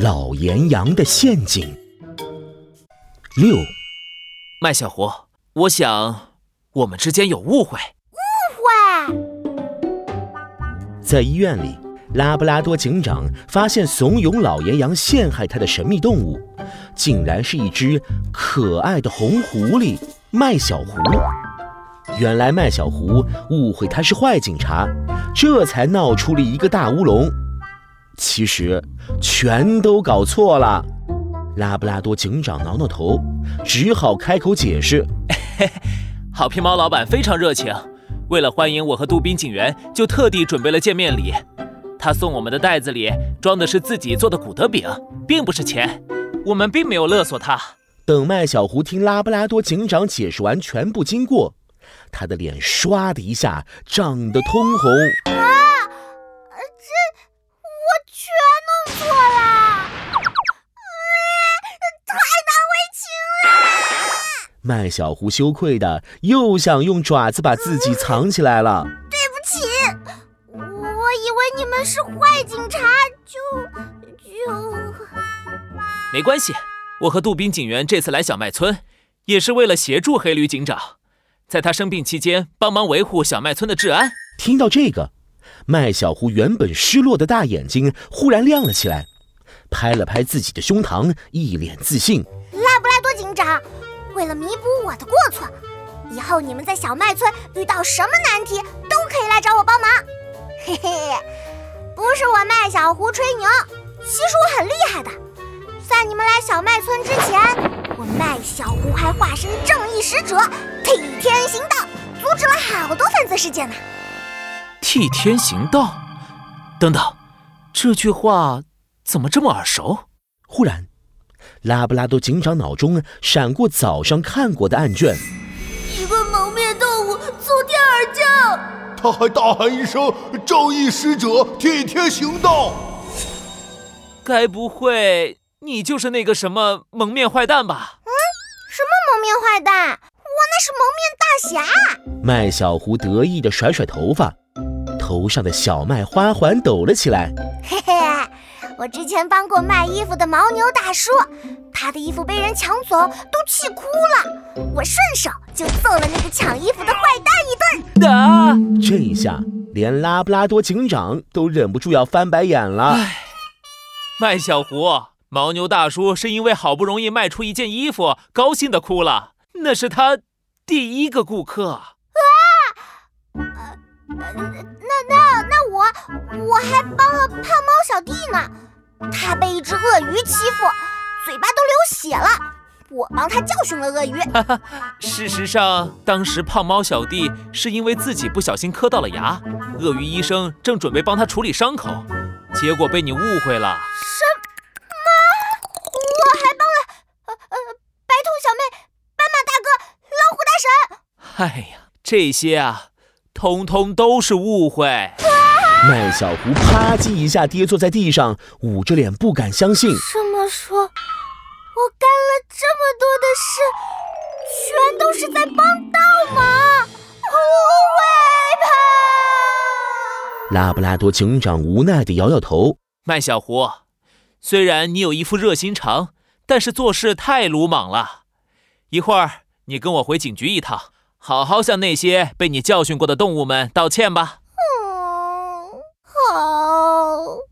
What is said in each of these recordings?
老岩羊的陷阱。六，麦小胡，我想我们之间有误会。误会？在医院里，拉布拉多警长发现怂恿老岩羊陷害他的神秘动物，竟然是一只可爱的红狐狸麦小胡。原来麦小胡误会他是坏警察，这才闹出了一个大乌龙。其实全都搞错了。拉布拉多警长挠挠头，只好开口解释：“ 好皮猫老板非常热情，为了欢迎我和杜宾警员，就特地准备了见面礼。他送我们的袋子里装的是自己做的古德饼，并不是钱。我们并没有勒索他。”等麦小胡听拉布拉多警长解释完全部经过，他的脸唰的一下涨得通红。麦小胡羞愧的又想用爪子把自己藏起来了。对不起，我以为你们是坏警察，就就……没关系，我和杜宾警员这次来小麦村，也是为了协助黑驴警长，在他生病期间帮忙维护小麦村的治安。听到这个，麦小胡原本失落的大眼睛忽然亮了起来，拍了拍自己的胸膛，一脸自信：“拉布拉多警长。”为了弥补我的过错，以后你们在小麦村遇到什么难题都可以来找我帮忙。嘿嘿，不是我麦小胡吹牛，其实我很厉害的。在你们来小麦村之前，我麦小胡还化身正义使者，替天行道，阻止了好多犯罪事件呢。替天行道？等等，这句话怎么这么耳熟？忽然。拉布拉多警长脑中闪过早上看过的案卷，一个蒙面动物从天而降，他还大喊一声“正义使者替天行道”。该不会你就是那个什么蒙面坏蛋吧？嗯，什么蒙面坏蛋？我那是蒙面大侠。麦小胡得意地甩甩头发，头上的小麦花环抖了起来。嘿嘿。我之前帮过卖衣服的牦牛大叔，他的衣服被人抢走，都气哭了。我顺手就揍了那个抢衣服的坏蛋一顿。啊！这一下，连拉布拉多警长都忍不住要翻白眼了。唉，麦小胡，牦牛大叔是因为好不容易卖出一件衣服，高兴的哭了。那是他第一个顾客。啊！呃，那那那我我还帮了胖猫小弟呢。他被一只鳄鱼欺负，嘴巴都流血了。我帮他教训了鳄鱼。事实上，当时胖猫小弟是因为自己不小心磕到了牙，鳄鱼医生正准备帮他处理伤口，结果被你误会了。什么？我还帮了呃呃白兔小妹、斑马大哥、老虎大婶。哎呀，这些啊，通通都是误会。麦小胡啪叽一下跌坐在地上，捂着脸不敢相信。这么说，我干了这么多的事，全都是在帮倒忙，误会吧？拉布拉多警长无奈地摇摇头。麦小胡，虽然你有一副热心肠，但是做事太鲁莽了。一会儿你跟我回警局一趟，好好向那些被你教训过的动物们道歉吧。好，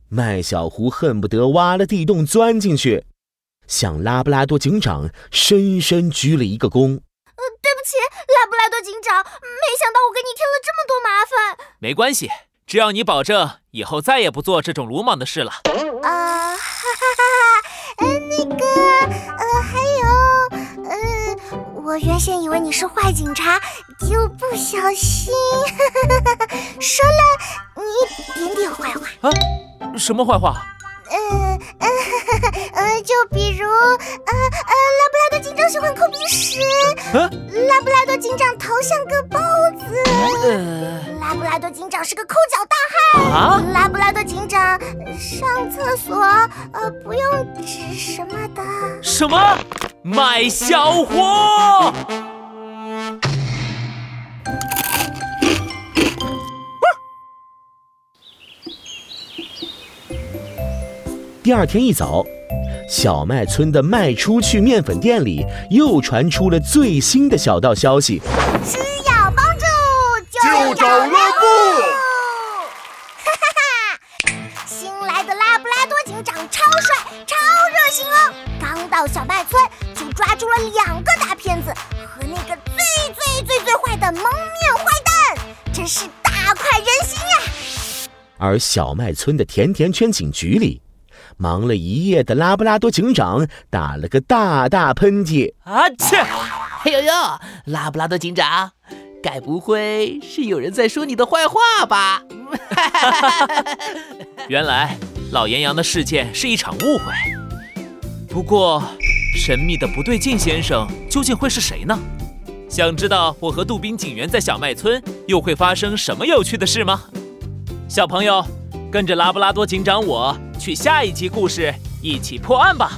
麦小胡恨不得挖了地洞钻进去，向拉布拉多警长深深鞠了一个躬。呃，对不起，拉布拉多警长，没想到我给你添了这么多麻烦。没关系，只要你保证以后再也不做这种鲁莽的事了。啊，哈哈哈哈！呃，那个，呃，还有，呃，我原先以为你是坏警察，就不小心说了。你一点点坏话啊？什么坏话？呃呃 呃，就比如，呃呃，拉布拉多警长喜欢抠鼻屎，拉布拉多警长头像个包子，呃拉布拉多警长是个抠脚大汉，啊，拉布拉多警长上厕所呃不用纸什么的。什么？卖小货？第二天一早，小麦村的卖出去面粉店里又传出了最新的小道消息：需要帮助就找拉布。哈哈哈！新来的拉布拉多警长超帅、超热心哦！刚到小麦村就抓住了两个大骗子和那个最最最最坏的蒙面坏蛋，真是大快人心呀！而小麦村的甜甜圈警局里。忙了一夜的拉布拉多警长打了个大大喷嚏，啊切！哎呦呦，拉布拉多警长，该不会是有人在说你的坏话吧？原来老岩羊的事件是一场误会。不过，神秘的不对劲先生究竟会是谁呢？想知道我和杜宾警员在小麦村又会发生什么有趣的事吗？小朋友，跟着拉布拉多警长我。去下一集故事，一起破案吧！